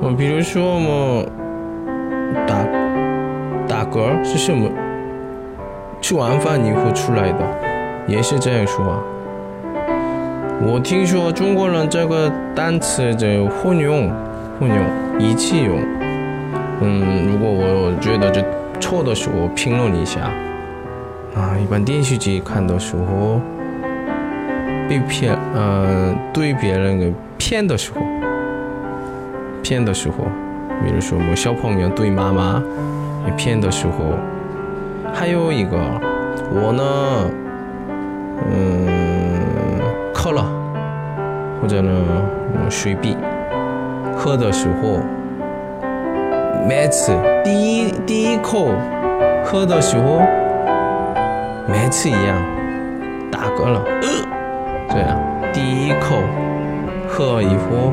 我比如说么，打打嗝是什么？吃完饭以后出来的，也是这样说。我听说中国人这个单词的混用，混用一起用。嗯，如果我觉得这错的时候，评论一下。啊，一般电视剧看的时候，被骗，嗯，对别人给骗的时候，骗的时候，比如说我小朋友对妈妈被骗的时候。还有一个，我呢，嗯，渴了，或者呢，水笔，喝的时候，每次第一第一口喝的时候，每次一样，打嗝了，呃这样，第一口喝以后，